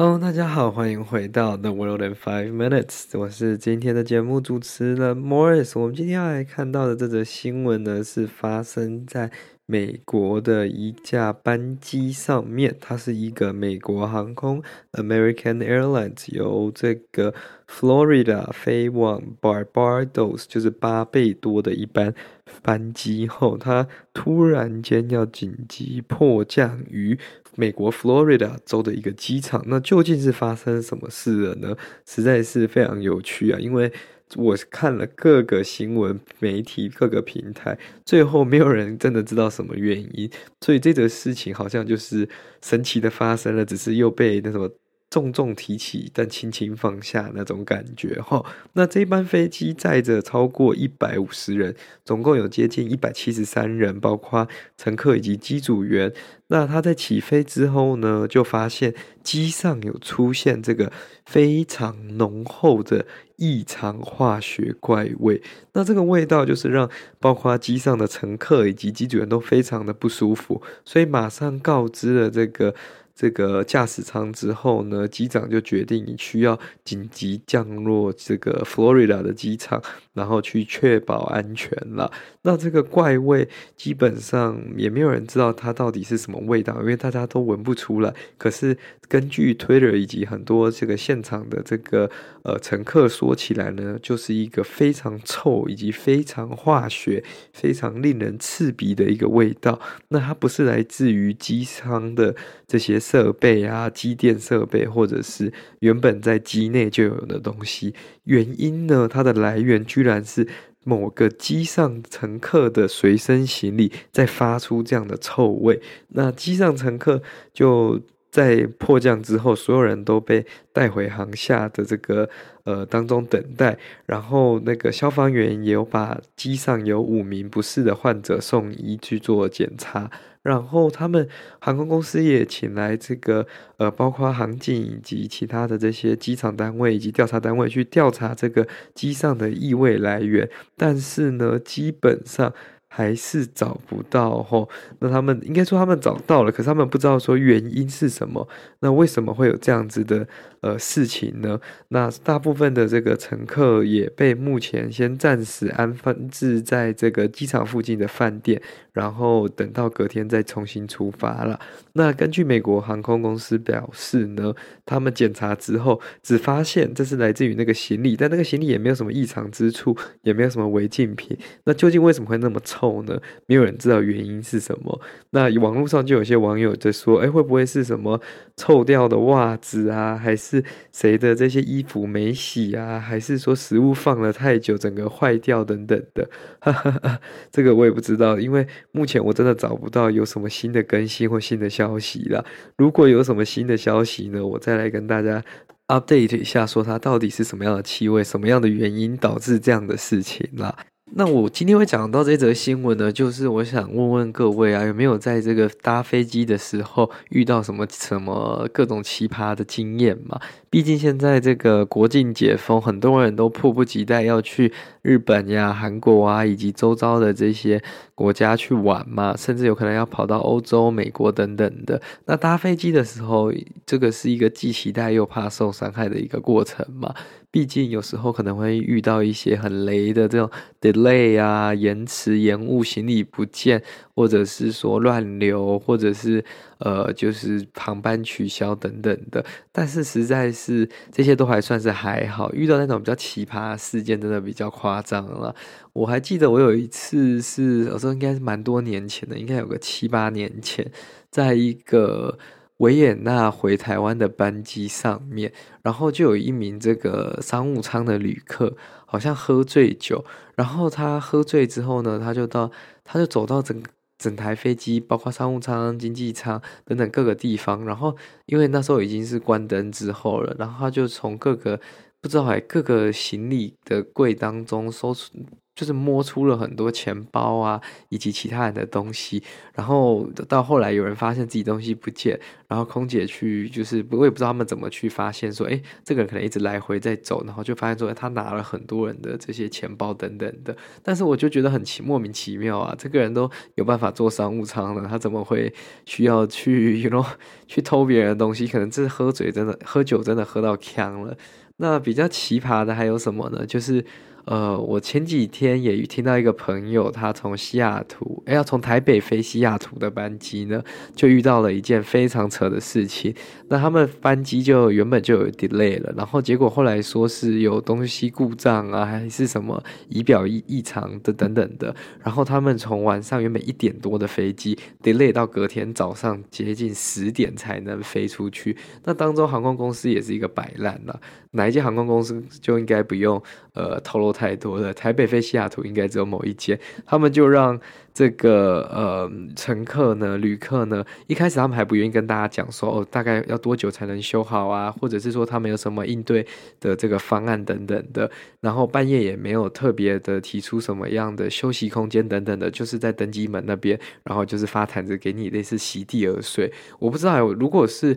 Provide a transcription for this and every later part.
Hello，大家好，欢迎回到 The World in Five Minutes。我是今天的节目主持人 Morris。我们今天要来看到的这则新闻呢，是发生在美国的一架班机上面。它是一个美国航空 American Airlines 由这个 Florida 飞往 Barbados，就是巴贝多的一班班机后，它突然间要紧急迫降于。美国 Florida 州的一个机场，那究竟是发生什么事了呢？实在是非常有趣啊！因为我看了各个新闻媒体、各个平台，最后没有人真的知道什么原因，所以这个事情好像就是神奇的发生了，只是又被那什么。重重提起，但轻轻放下那种感觉哈。那这班飞机载着超过一百五十人，总共有接近一百七十三人，包括乘客以及机组员。那他在起飞之后呢，就发现机上有出现这个非常浓厚的异常化学怪味。那这个味道就是让包括机上的乘客以及机组员都非常的不舒服，所以马上告知了这个。这个驾驶舱之后呢，机长就决定你需要紧急降落这个佛罗里达的机场，然后去确保安全了。那这个怪味基本上也没有人知道它到底是什么味道，因为大家都闻不出来。可是根据 Twitter 以及很多这个现场的这个呃乘客说起来呢，就是一个非常臭以及非常化学、非常令人刺鼻的一个味道。那它不是来自于机舱的这些。设备啊，机电设备，或者是原本在机内就有的东西，原因呢？它的来源居然是某个机上乘客的随身行李在发出这样的臭味。那机上乘客就在迫降之后，所有人都被带回航下的这个呃当中等待，然后那个消防员也有把机上有五名不适的患者送医去做检查。然后他们航空公司也请来这个呃，包括航警以及其他的这些机场单位以及调查单位去调查这个机上的异味来源，但是呢，基本上还是找不到吼。那他们应该说他们找到了，可是他们不知道说原因是什么。那为什么会有这样子的？呃，事情呢，那大部分的这个乘客也被目前先暂时安分置在这个机场附近的饭店，然后等到隔天再重新出发了。那根据美国航空公司表示呢，他们检查之后只发现这是来自于那个行李，但那个行李也没有什么异常之处，也没有什么违禁品。那究竟为什么会那么臭呢？没有人知道原因是什么。那网络上就有些网友在说，哎，会不会是什么臭掉的袜子啊，还是？谁的这些衣服没洗啊？还是说食物放了太久，整个坏掉等等的？哈哈哈，这个我也不知道，因为目前我真的找不到有什么新的更新或新的消息了。如果有什么新的消息呢，我再来跟大家 update 一下，说它到底是什么样的气味，什么样的原因导致这样的事情啦。那我今天会讲到这则新闻呢，就是我想问问各位啊，有没有在这个搭飞机的时候遇到什么什么各种奇葩的经验嘛？毕竟现在这个国境解封，很多人都迫不及待要去日本呀、韩国啊以及周遭的这些国家去玩嘛，甚至有可能要跑到欧洲、美国等等的。那搭飞机的时候，这个是一个既期待又怕受伤害的一个过程嘛。毕竟有时候可能会遇到一些很雷的这种 delay 啊、延迟、延误、行李不见，或者是说乱流，或者是呃就是航班取消等等的。但是实在是这些都还算是还好，遇到那种比较奇葩的事件真的比较夸张了。我还记得我有一次是，我说应该是蛮多年前的，应该有个七八年前，在一个。维也纳回台湾的班机上面，然后就有一名这个商务舱的旅客，好像喝醉酒，然后他喝醉之后呢，他就到，他就走到整整台飞机，包括商务舱、经济舱等等各个地方。然后，因为那时候已经是关灯之后了，然后他就从各个不知道哎各个行李的柜当中搜出。就是摸出了很多钱包啊，以及其他人的东西，然后到后来有人发现自己东西不见，然后空姐去就是我也不知道他们怎么去发现说，诶，这个人可能一直来回在走，然后就发现说他拿了很多人的这些钱包等等的，但是我就觉得很奇莫名其妙啊，这个人都有办法坐商务舱了，他怎么会需要去，you know，去偷别人的东西？可能这是喝醉真的喝酒真的喝到呛了。那比较奇葩的还有什么呢？就是。呃，我前几天也听到一个朋友，他从西雅图，哎，要从台北飞西雅图的班机呢，就遇到了一件非常扯的事情。那他们班机就原本就有 delay 了，然后结果后来说是有东西故障啊，还是什么仪表异异常的等等的。然后他们从晚上原本一点多的飞机 delay 到隔天早上接近十点才能飞出去。那当中航空公司也是一个摆烂了，哪一间航空公司就应该不用呃透露。太多了，台北飞西雅图应该只有某一间，他们就让这个呃乘客呢、旅客呢，一开始他们还不愿意跟大家讲说哦，大概要多久才能修好啊，或者是说他们有什么应对的这个方案等等的，然后半夜也没有特别的提出什么样的休息空间等等的，就是在登机门那边，然后就是发毯子给你，类似席地而睡。我不知道，如果是。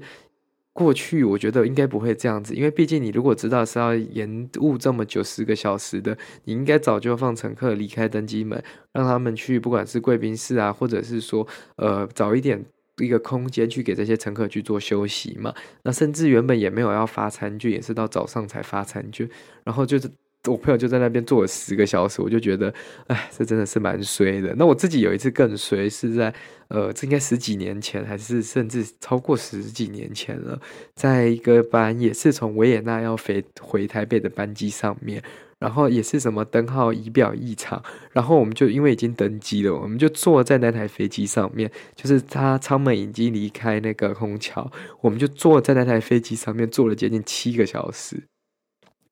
过去我觉得应该不会这样子，因为毕竟你如果知道是要延误这么久十个小时的，你应该早就放乘客离开登机门，让他们去不管是贵宾室啊，或者是说呃早一点一个空间去给这些乘客去做休息嘛。那甚至原本也没有要发餐具，也是到早上才发餐具，然后就是。我朋友就在那边坐了十个小时，我就觉得，哎，这真的是蛮衰的。那我自己有一次更衰，是在呃，这应该十几年前，还是甚至超过十几年前了，在一个班也是从维也纳要飞回台北的班机上面，然后也是什么灯号仪表异常，然后我们就因为已经登机了，我们就坐在那台飞机上面，就是他舱门已经离开那个空桥，我们就坐在那台飞机上面坐了接近七个小时。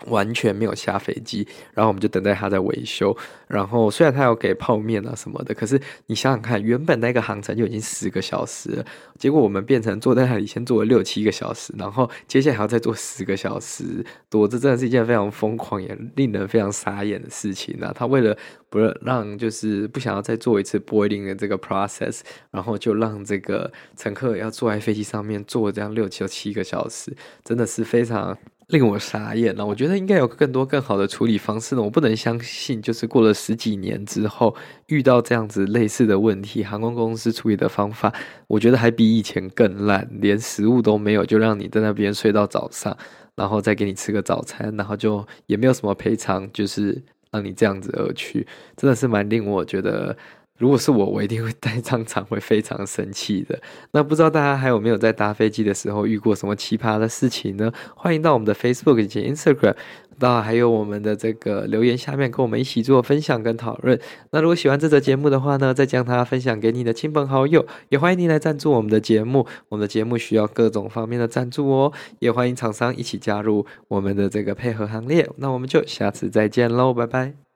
完全没有下飞机，然后我们就等待他在维修。然后虽然他有给泡面啊什么的，可是你想想看，原本那个航程就已经十个小时，结果我们变成坐在那里先坐了六七个小时，然后接下来还要再坐十个小时多，这真的是一件非常疯狂也令人非常傻眼的事情啊！他为了不让就是不想要再做一次 boarding 的这个 process，然后就让这个乘客要坐在飞机上面坐这样六七七个小时，真的是非常。令我傻眼了，我觉得应该有更多更好的处理方式呢。我不能相信，就是过了十几年之后遇到这样子类似的问题，航空公司处理的方法，我觉得还比以前更烂，连食物都没有，就让你在那边睡到早上，然后再给你吃个早餐，然后就也没有什么赔偿，就是让你这样子而去，真的是蛮令我觉得。如果是我，我一定会当场场会非常生气的。那不知道大家还有没有在搭飞机的时候遇过什么奇葩的事情呢？欢迎到我们的 Facebook 以及 Instagram，到还有我们的这个留言下面跟我们一起做分享跟讨论。那如果喜欢这则节目的话呢，再将它分享给你的亲朋好友。也欢迎你来赞助我们的节目，我们的节目需要各种方面的赞助哦。也欢迎厂商一起加入我们的这个配合行列。那我们就下次再见喽，拜拜。